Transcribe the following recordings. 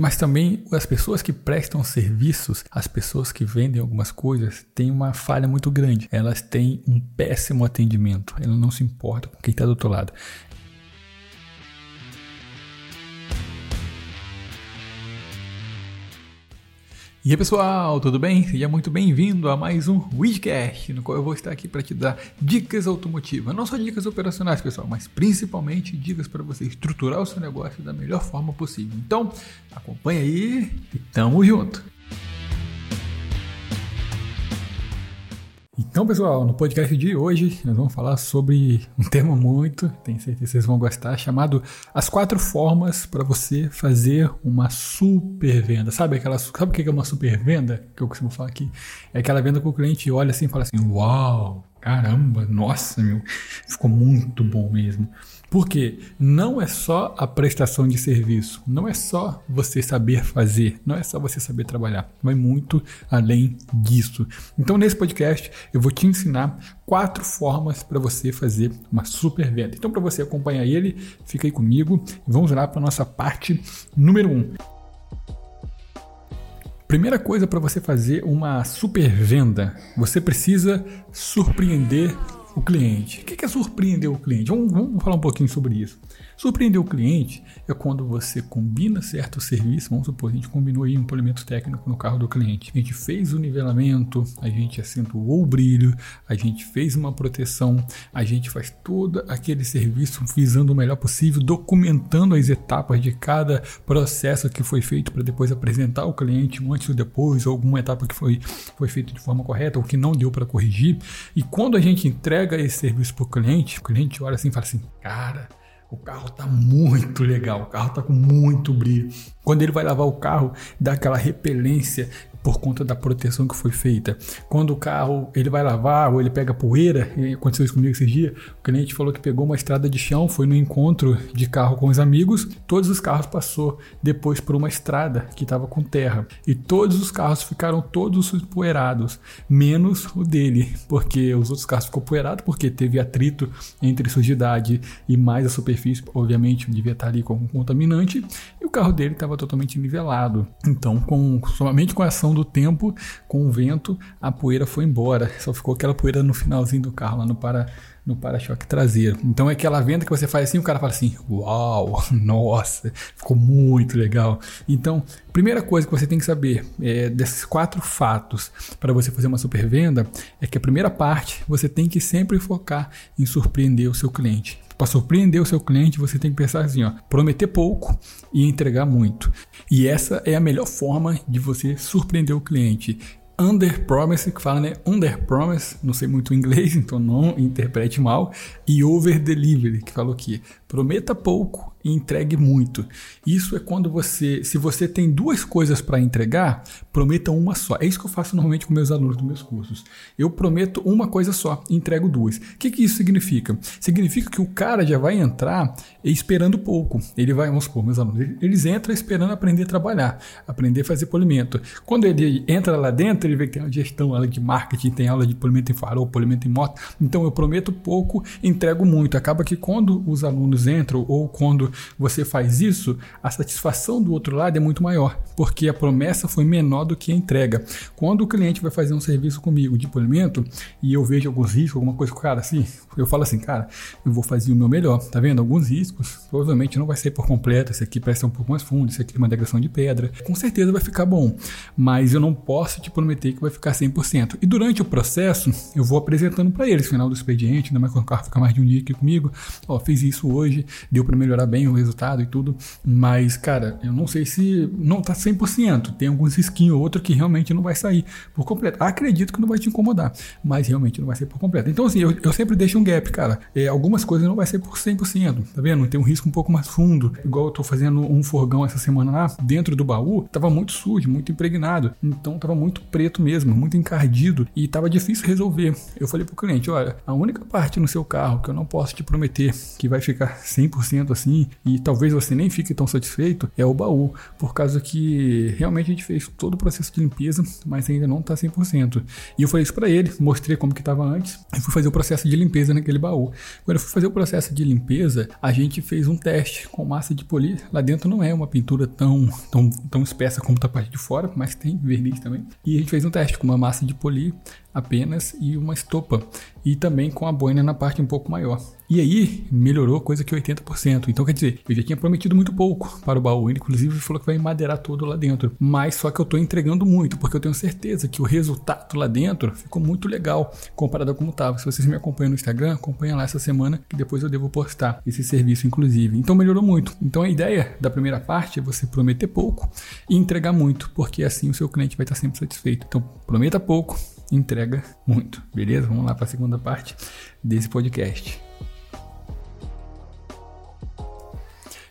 Mas também as pessoas que prestam serviços, as pessoas que vendem algumas coisas, têm uma falha muito grande. Elas têm um péssimo atendimento. Elas não se importam com quem está do outro lado. E aí pessoal, tudo bem? Seja muito bem-vindo a mais um Widcast, no qual eu vou estar aqui para te dar dicas automotivas. Não só dicas operacionais, pessoal, mas principalmente dicas para você estruturar o seu negócio da melhor forma possível. Então, acompanha aí e tamo junto! Então, pessoal, no podcast de hoje nós vamos falar sobre um tema muito, tenho certeza que vocês vão gostar, chamado As Quatro Formas para você fazer uma super venda. Sabe, aquela, sabe o que é uma super venda que eu costumo falar aqui? É aquela venda que o cliente olha assim e fala assim: Uau, caramba, nossa, meu, ficou muito bom mesmo. Porque não é só a prestação de serviço, não é só você saber fazer, não é só você saber trabalhar, vai muito além disso. Então, nesse podcast, eu vou te ensinar quatro formas para você fazer uma super venda. Então, para você acompanhar ele, fica aí comigo e vamos lá para a nossa parte número um. Primeira coisa para você fazer uma super venda, você precisa surpreender o cliente. O que é surpreender o cliente? Vamos, vamos, falar um pouquinho sobre isso. Surpreender o cliente é quando você combina certo serviço. Vamos supor, a gente combinou aí um polimento técnico no carro do cliente. A gente fez o nivelamento, a gente acentuou o brilho, a gente fez uma proteção, a gente faz todo aquele serviço visando o melhor possível, documentando as etapas de cada processo que foi feito para depois apresentar ao cliente um antes ou depois, ou alguma etapa que foi, foi feita de forma correta ou que não deu para corrigir. E quando a gente entrega esse serviço para o cliente, o cliente olha assim e fala assim: cara, o carro tá muito legal, o carro tá com muito brilho. Quando ele vai lavar o carro, dá aquela repelência por conta da proteção que foi feita. Quando o carro ele vai lavar ou ele pega poeira, aconteceu isso comigo esses dias, o cliente falou que pegou uma estrada de chão, foi no encontro de carro com os amigos, todos os carros passou depois por uma estrada que estava com terra e todos os carros ficaram todos poeirados, menos o dele, porque os outros carros ficou poeirado porque teve atrito entre sujidade e mais a superfície, obviamente devia estar ali como contaminante, e o carro dele estava totalmente nivelado. Então, com somente com a ação do tempo, com o vento, a poeira foi embora. Só ficou aquela poeira no finalzinho do carro, lá no para no para-choque traseiro. Então é aquela venda que você faz assim, o cara fala assim: "Uau, nossa, ficou muito legal". Então, primeira coisa que você tem que saber é, desses quatro fatos para você fazer uma super venda é que a primeira parte você tem que sempre focar em surpreender o seu cliente. Para surpreender o seu cliente, você tem que pensar assim, ó, prometer pouco e entregar muito. E essa é a melhor forma de você surpreender o cliente under promise, que fala, né? Under promise, não sei muito inglês, então não interprete mal, e over delivery, que falou que prometa pouco e entregue muito. Isso é quando você, se você tem duas coisas para entregar, prometa uma só. É isso que eu faço normalmente com meus alunos dos meus cursos. Eu prometo uma coisa só, e entrego duas. O que, que isso significa? Significa que o cara já vai entrar esperando pouco. Ele vai, vamos supor, meus alunos, eles entram esperando aprender a trabalhar, aprender a fazer polimento. Quando ele entra lá dentro, ele vê que tem uma gestão, aula de marketing, tem aula de polimento em farol, polimento em moto. Então eu prometo pouco, entrego muito. Acaba que quando os alunos entram ou quando você faz isso, a satisfação do outro lado é muito maior, porque a promessa foi menor do que a entrega. Quando o cliente vai fazer um serviço comigo de polimento e eu vejo alguns riscos, alguma coisa com o cara assim, eu falo assim, cara, eu vou fazer o meu melhor, tá vendo? Alguns riscos, provavelmente não vai ser por completo, esse aqui parece um pouco mais fundo, esse aqui é uma degradação de pedra, com certeza vai ficar bom, mas eu não posso te prometer que vai ficar 100%. E durante o processo, eu vou apresentando para eles, final do expediente, ainda mais quando o carro fica mais de um dia aqui comigo, ó, fiz isso hoje, deu para melhorar bem o resultado e tudo, mas, cara, eu não sei se não tá 100%, tem alguns risquinhos ou outro que realmente não vai sair por completo. Acredito que não vai te incomodar, mas realmente não vai ser por completo. Então, assim, eu, eu sempre deixo um gap, cara. É, algumas coisas não vai ser por 100%, tá vendo? Tem um risco um pouco mais fundo, igual eu tô fazendo um forgão essa semana lá, dentro do baú, tava muito sujo, muito impregnado, então tava muito preto mesmo, muito encardido e tava difícil resolver. Eu falei pro cliente, olha, a única parte no seu carro que eu não posso te prometer que vai ficar 100% assim e talvez você nem fique tão satisfeito é o baú, por causa que realmente a gente fez todo o processo de limpeza, mas ainda não está 100%. E eu falei isso para ele, mostrei como que estava antes e fui fazer o processo de limpeza naquele baú. Quando eu fui fazer o processo de limpeza, a gente fez um teste com massa de polir. Lá dentro não é uma pintura tão, tão, tão espessa como tá a parte de fora, mas tem verniz também. E a gente fez um teste com uma massa de polir apenas e uma estopa. E também com a boina na parte um pouco maior. E aí melhorou coisa que 80%. Então quer dizer, eu já tinha prometido muito pouco para o baú. Ele inclusive falou que vai madeirar todo lá dentro. Mas só que eu estou entregando muito, porque eu tenho certeza que o resultado lá dentro ficou muito legal comparado a como estava. Se vocês me acompanham no Instagram, acompanha lá essa semana que depois eu devo postar esse serviço inclusive. Então melhorou muito. Então a ideia da primeira parte é você prometer pouco e entregar muito, porque assim o seu cliente vai estar sempre satisfeito. Então prometa pouco, entrega muito. Beleza? Vamos lá para a segunda parte desse podcast.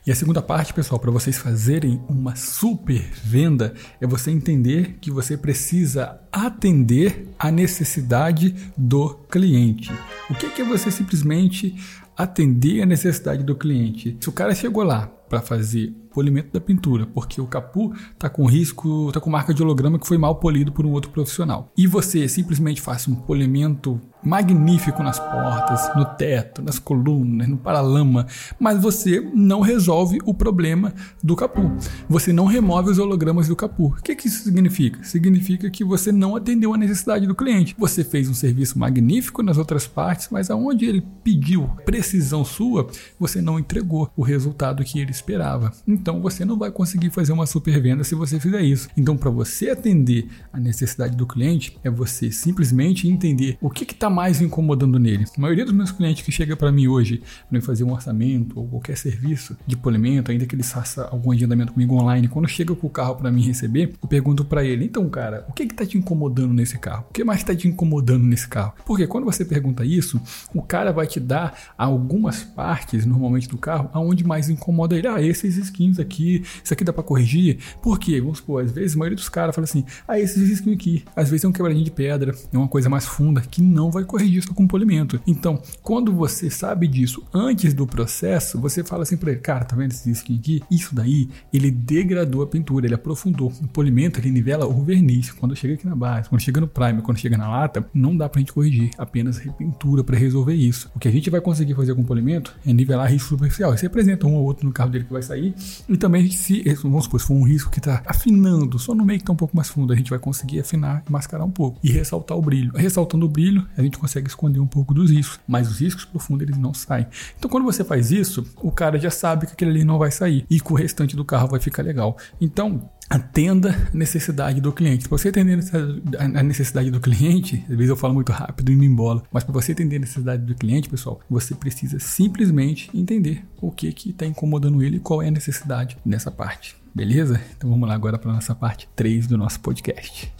E a segunda parte, pessoal, para vocês fazerem uma super venda é você entender que você precisa atender a necessidade do cliente. O que é você simplesmente atender a necessidade do cliente? Se o cara chegou lá para fazer polimento da pintura, porque o capu está com risco, está com marca de holograma que foi mal polido por um outro profissional. E você simplesmente faz um polimento magnífico nas portas, no teto, nas colunas, no paralama, mas você não resolve o problema do capu. Você não remove os hologramas do capu. O que, que isso significa? Significa que você não atendeu a necessidade do cliente. Você fez um serviço magnífico nas outras partes, mas aonde ele pediu precisão sua, você não entregou o resultado que ele esperava. Então você não vai conseguir fazer uma super venda se você fizer isso. Então, para você atender a necessidade do cliente, é você simplesmente entender o que está está mais incomodando nele? A maioria dos meus clientes que chega para mim hoje para fazer um orçamento ou qualquer serviço de polimento, ainda que ele faça algum agendamento comigo online, quando chega com o carro para mim receber, eu pergunto para ele: então, cara, o que está te incomodando nesse carro? O que mais está te incomodando nesse carro? Porque quando você pergunta isso, o cara vai te dar algumas partes, normalmente do carro, aonde mais incomoda ele. Ah, esses skins aqui, isso aqui dá para corrigir. Por quê? Vamos supor, às vezes a maioria dos caras fala assim: ah, esses skins aqui, às vezes é um quebradinho de pedra, é uma coisa mais funda que não vai corrigir isso com polimento. Então, quando você sabe disso antes do processo, você fala assim para ele, cara, tá vendo esse skin aqui? Isso daí, ele degradou a pintura, ele aprofundou. O polimento, ele nivela o verniz. Quando chega aqui na base, quando chega no primer, quando chega na lata, não dá pra gente corrigir, apenas repintura para resolver isso. O que a gente vai conseguir fazer com polimento é nivelar risco superficial. Você apresenta um ou outro no carro dele que vai sair, e também se, vamos supor, se for um risco que tá afinando, só no meio que tá um pouco mais fundo, a gente vai conseguir afinar e mascarar um pouco. E ressaltar o brilho. Ressaltando o brilho, a gente consegue esconder um pouco dos riscos, mas os riscos profundos eles não saem. Então quando você faz isso, o cara já sabe que aquele ali não vai sair e que o restante do carro vai ficar legal. Então atenda a necessidade do cliente. Para você atender a necessidade do cliente, às vezes eu falo muito rápido e me embola, mas para você atender a necessidade do cliente, pessoal, você precisa simplesmente entender o que que está incomodando ele e qual é a necessidade nessa parte. Beleza? Então vamos lá agora para nossa parte 3 do nosso podcast.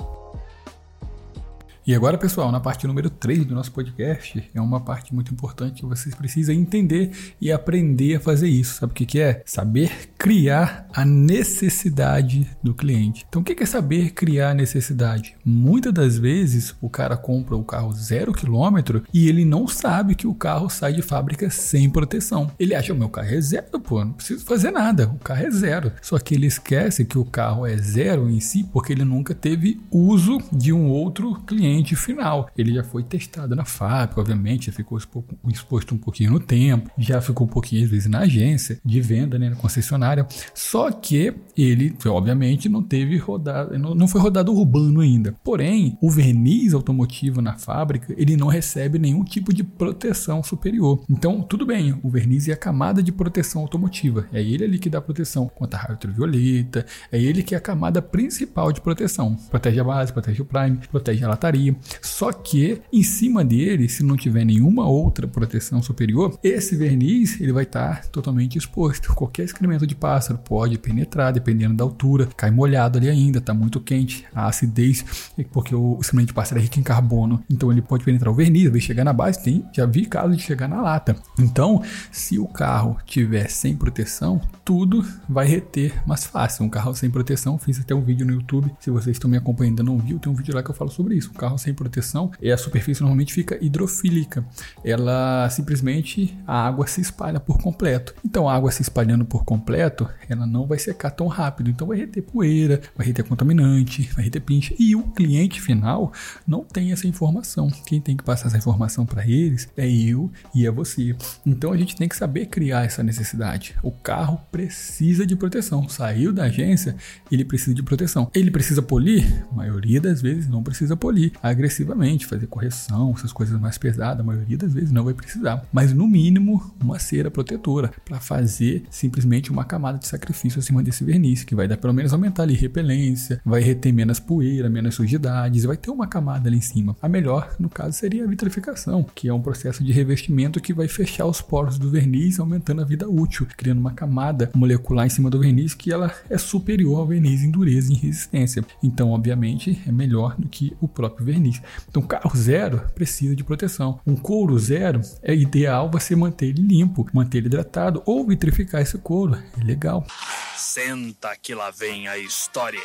E agora, pessoal, na parte número 3 do nosso podcast, é uma parte muito importante que vocês precisam entender e aprender a fazer isso. Sabe o que, que é? Saber criar a necessidade do cliente. Então, o que é saber criar a necessidade? Muitas das vezes o cara compra o carro zero quilômetro e ele não sabe que o carro sai de fábrica sem proteção. Ele acha, o meu carro é zero, pô, não preciso fazer nada, o carro é zero. Só que ele esquece que o carro é zero em si porque ele nunca teve uso de um outro cliente cliente final. Ele já foi testado na fábrica, obviamente, já ficou exposto um pouquinho no tempo, já ficou um pouquinho às vezes na agência de venda, né, na concessionária. Só que ele, obviamente, não teve rodado, não foi rodado urbano ainda. Porém, o verniz automotivo na fábrica, ele não recebe nenhum tipo de proteção superior. Então, tudo bem, o verniz é a camada de proteção automotiva. É ele ali que dá proteção contra a raio ultravioleta, é ele que é a camada principal de proteção. Protege a base, protege o prime, protege a lataria só que em cima dele, se não tiver nenhuma outra proteção superior, esse verniz ele vai estar tá totalmente exposto. Qualquer excremento de pássaro pode penetrar, dependendo da altura, cai molhado ali ainda, está muito quente, a acidez, porque o excremento de pássaro é rico em carbono, então ele pode penetrar o verniz, vai chegar na base, tem, já vi casos de chegar na lata. Então, se o carro tiver sem proteção, tudo vai reter mais fácil. Um carro sem proteção, fiz até um vídeo no YouTube, se vocês estão me acompanhando não viu, tem um vídeo lá que eu falo sobre isso. Um carro sem proteção, e a superfície normalmente fica hidrofílica. Ela simplesmente a água se espalha por completo. Então a água se espalhando por completo, ela não vai secar tão rápido. Então vai reter poeira, vai reter contaminante, vai reter pincha. E o cliente final não tem essa informação. Quem tem que passar essa informação para eles é eu e é você. Então a gente tem que saber criar essa necessidade. O carro precisa de proteção. Saiu da agência, ele precisa de proteção. Ele precisa polir? A maioria das vezes não precisa polir agressivamente, fazer correção, essas coisas mais pesadas, a maioria das vezes não vai precisar. Mas no mínimo, uma cera protetora para fazer simplesmente uma camada de sacrifício acima desse verniz, que vai dar pelo menos aumentar ali repelência, vai reter menos poeira, menos sujidades, vai ter uma camada ali em cima. A melhor, no caso, seria a vitrificação, que é um processo de revestimento que vai fechar os poros do verniz, aumentando a vida útil, criando uma camada molecular em cima do verniz que ela é superior ao verniz em dureza e em resistência. Então, obviamente, é melhor do que o próprio verniz. Então, carro zero precisa de proteção. Um couro zero é ideal você manter ele limpo, manter ele hidratado ou vitrificar esse couro. É legal. Senta que lá vem a história.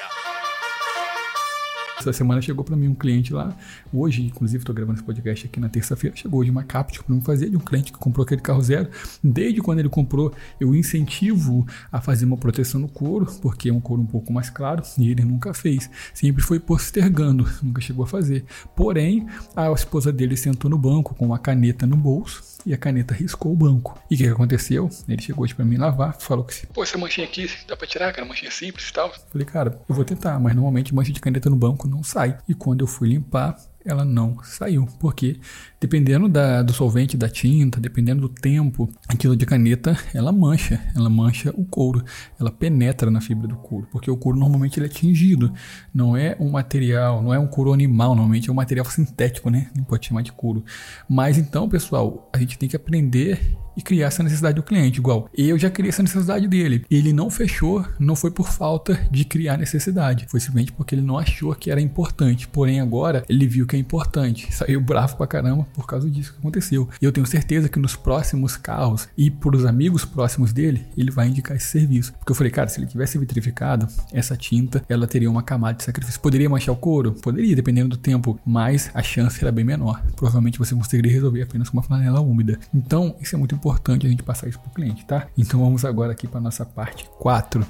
Essa semana chegou para mim um cliente lá, hoje, inclusive estou gravando esse podcast aqui na terça-feira, chegou hoje uma capture para me fazer de um cliente que comprou aquele carro zero. Desde quando ele comprou, eu incentivo a fazer uma proteção no couro, porque é um couro um pouco mais claro e ele nunca fez. Sempre foi postergando, nunca chegou a fazer. Porém, a esposa dele sentou no banco com uma caneta no bolso e a caneta riscou o banco. E o que, que aconteceu? Ele chegou para mim lavar, falou que, pô, essa manchinha aqui dá para tirar, cara, manchinha simples e tal. Falei, cara, eu vou tentar, mas normalmente mancha de caneta no banco não sai. E quando eu fui limpar, ela não saiu, porque dependendo da, do solvente da tinta, dependendo do tempo, aquilo de caneta, ela mancha, ela mancha o couro, ela penetra na fibra do couro, porque o couro normalmente ele é tingido, não é um material, não é um couro animal, normalmente é um material sintético, né? Não pode chamar de couro. Mas então, pessoal, a gente tem que aprender e criar essa necessidade do cliente. Igual, eu já criei essa necessidade dele. Ele não fechou, não foi por falta de criar necessidade, foi simplesmente porque ele não achou que era importante. Porém, agora ele viu que é importante. Saiu bravo pra caramba por causa disso que aconteceu. E eu tenho certeza que nos próximos carros e por os amigos próximos dele, ele vai indicar esse serviço. Porque eu falei, cara, se ele tivesse vitrificado, essa tinta, ela teria uma camada de sacrifício. Poderia manchar o couro? Poderia, dependendo do tempo, mas a chance era bem menor. Provavelmente você conseguiria resolver apenas com uma flanela úmida. Então, isso é muito importante a gente passar isso para o cliente, tá? Então vamos agora aqui para nossa parte 4.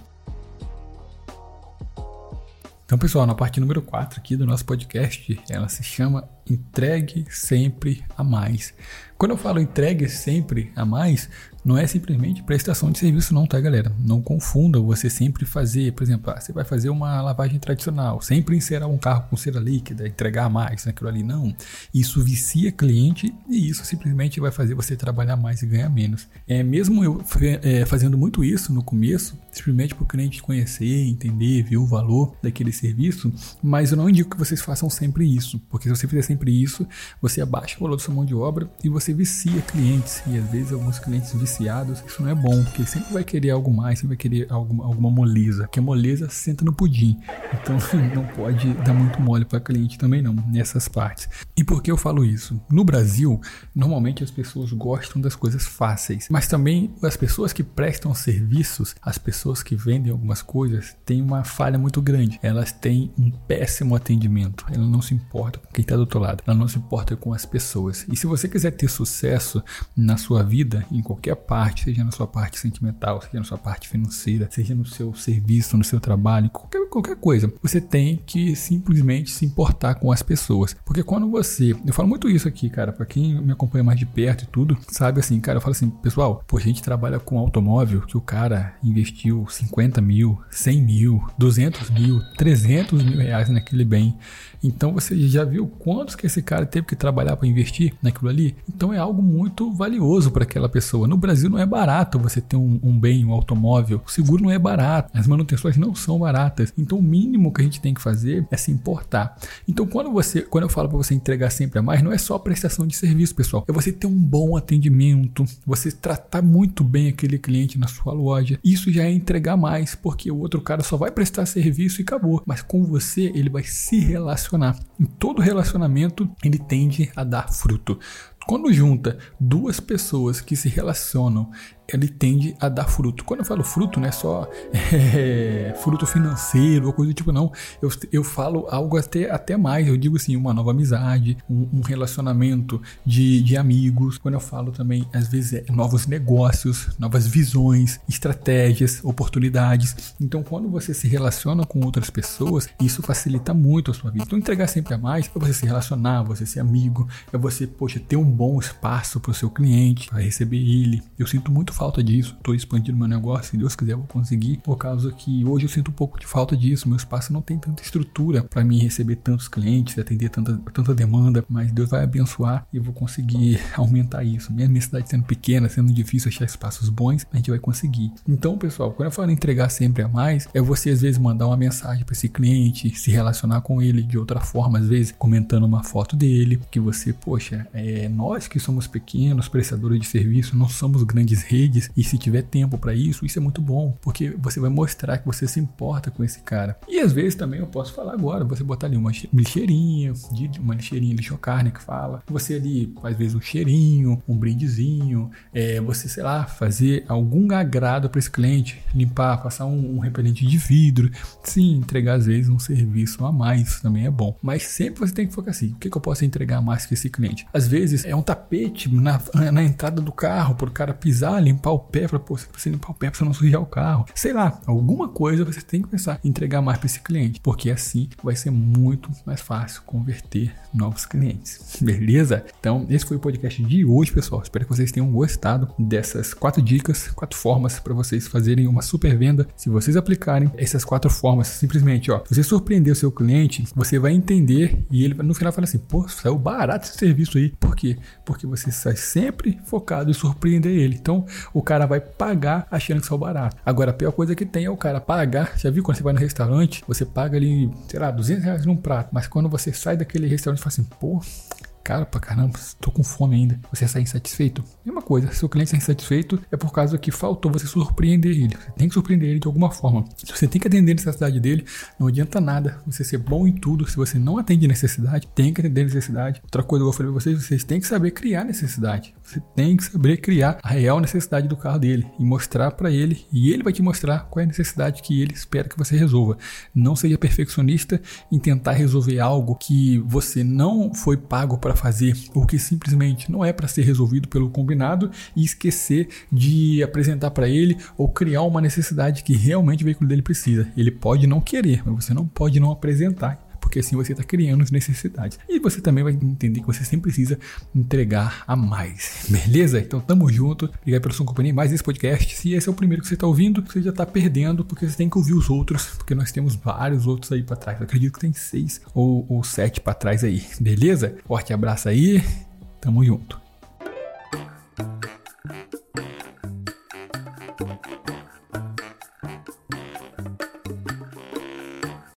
Então, pessoal, na parte número 4 aqui do nosso podcast, ela se chama Entregue Sempre a Mais. Quando eu falo entregue sempre a mais, não é simplesmente prestação de serviço não, tá galera? Não confunda você sempre fazer, por exemplo, ah, você vai fazer uma lavagem tradicional, sempre encerar um carro com cera líquida, entregar mais naquilo ali, não. Isso vicia cliente e isso simplesmente vai fazer você trabalhar mais e ganhar menos. É, mesmo eu é, fazendo muito isso no começo, simplesmente para o cliente conhecer, entender, ver o valor daquele serviço, mas eu não indico que vocês façam sempre isso, porque se você fizer sempre isso, você abaixa o valor da sua mão de obra e você vicia clientes, e às vezes alguns clientes viciados, isso não é bom, porque sempre vai querer algo mais, sempre vai querer alguma, alguma moleza, que a moleza senta no pudim, então não pode dar muito mole para cliente também não, nessas partes. E por que eu falo isso? No Brasil, normalmente as pessoas gostam das coisas fáceis, mas também as pessoas que prestam serviços, as pessoas que vendem algumas coisas, têm uma falha muito grande, elas têm um péssimo atendimento, elas não se importam com quem está do outro lado, ela não se importa com as pessoas. E se você quiser ter sucesso na sua vida, em qualquer parte, seja na sua parte sentimental, seja na sua parte financeira, seja no seu serviço, no seu trabalho, qualquer, qualquer coisa, você tem que simplesmente se importar com as pessoas. Porque quando você. Eu falo muito isso aqui, cara, para quem me acompanha mais de perto e tudo, sabe assim, cara, eu falo assim, pessoal, pô, a gente trabalha com automóvel que o cara investiu 50 mil, 100 mil, 200 mil, 300 mil reais naquele bem. Então você já viu quantos que esse cara teve que trabalhar para investir naquilo ali? Então é algo muito valioso para aquela pessoa. No Brasil não é barato você ter um, um, bem, um automóvel. O seguro não é barato, as manutenções não são baratas. Então o mínimo que a gente tem que fazer é se importar. Então quando você, quando eu falo para você entregar sempre a mais, não é só prestação de serviço, pessoal. É você ter um bom atendimento, você tratar muito bem aquele cliente na sua loja. Isso já é entregar mais, porque o outro cara só vai prestar serviço e acabou. Mas com você ele vai se relacionar Em todo relacionamento, ele tende a dar fruto. Quando junta duas pessoas que se relacionam ele tende a dar fruto. Quando eu falo fruto, não é só é, fruto financeiro ou coisa do tipo, não. Eu, eu falo algo até, até mais. Eu digo assim, uma nova amizade, um, um relacionamento de, de amigos. Quando eu falo também, às vezes, é novos negócios, novas visões, estratégias, oportunidades. Então, quando você se relaciona com outras pessoas, isso facilita muito a sua vida. Então, entregar sempre a mais é você se relacionar, você ser amigo, é você, poxa, ter um bom espaço para o seu cliente, para receber ele. Eu sinto muito falta disso. Estou expandindo meu negócio, se Deus quiser, vou conseguir. Por causa que hoje eu sinto um pouco de falta disso. Meu espaço não tem tanta estrutura para mim receber tantos clientes, atender tanta, tanta demanda, mas Deus vai abençoar e eu vou conseguir aumentar isso. Minha necessidade sendo pequena, sendo difícil achar espaços bons, a gente vai conseguir. Então, pessoal, quando eu falo entregar sempre a mais, é você às vezes mandar uma mensagem para esse cliente, se relacionar com ele de outra forma, às vezes comentando uma foto dele, que você, poxa, é, nós que somos pequenos prestadores de serviço, não somos grandes redes e se tiver tempo para isso, isso é muito bom, porque você vai mostrar que você se importa com esse cara. E às vezes também eu posso falar agora, você botar ali uma lixeirinha, uma lixeirinha lixocarne que fala, você ali às vezes um cheirinho, um brindezinho, é, você sei lá, fazer algum agrado para esse cliente, limpar, passar um, um repelente de vidro, sim, entregar às vezes um serviço a mais também é bom, mas sempre você tem que focar assim, o que, que eu posso entregar mais que esse cliente? Às vezes é um tapete na, na entrada do carro para o cara pisar, limpar o pé, para você limpar o pé para você não sujar o carro. Sei lá, alguma coisa você tem que pensar em entregar mais para esse cliente, porque assim vai ser muito mais fácil converter novos clientes. Beleza? Então, esse foi o podcast de hoje, pessoal. Espero que vocês tenham gostado dessas quatro dicas, quatro formas para vocês fazerem uma super venda. Se vocês aplicarem essas quatro formas, simplesmente, ó, você surpreender o seu cliente, você vai entender e ele no final fala assim: pô, saiu barato esse serviço aí. Por quê? Porque você está sempre focado em surpreender ele. Então, o cara vai pagar achando que saiu barato. Agora, a pior coisa que tem é o cara pagar. Já viu quando você vai no restaurante, você paga ali, sei lá, 200 reais num prato, mas quando você sai daquele restaurante, você fala assim, pô, caro pra caramba, tô com fome ainda, você está insatisfeito. Mesma coisa, se o cliente está insatisfeito, é por causa que faltou você surpreender ele. Você tem que surpreender ele de alguma forma. Se você tem que atender a necessidade dele, não adianta nada você ser bom em tudo. Se você não atende necessidade, tem que atender necessidade. Outra coisa que eu falei pra vocês, vocês têm que saber criar necessidade. Você tem que saber criar a real necessidade do carro dele e mostrar para ele, e ele vai te mostrar qual é a necessidade que ele espera que você resolva. Não seja perfeccionista em tentar resolver algo que você não foi pago para para fazer ou que simplesmente não é para ser resolvido pelo combinado e esquecer de apresentar para ele ou criar uma necessidade que realmente o veículo dele precisa. Ele pode não querer, mas você não pode não apresentar porque assim você está criando necessidades. E você também vai entender que você sempre precisa entregar a mais. Beleza? Então tamo junto. Obrigado pela sua companhia. Mais esse podcast. Se esse é o primeiro que você está ouvindo, você já está perdendo, porque você tem que ouvir os outros, porque nós temos vários outros aí para trás. Eu acredito que tem seis ou, ou sete para trás aí. Beleza? Forte abraço aí. Tamo junto.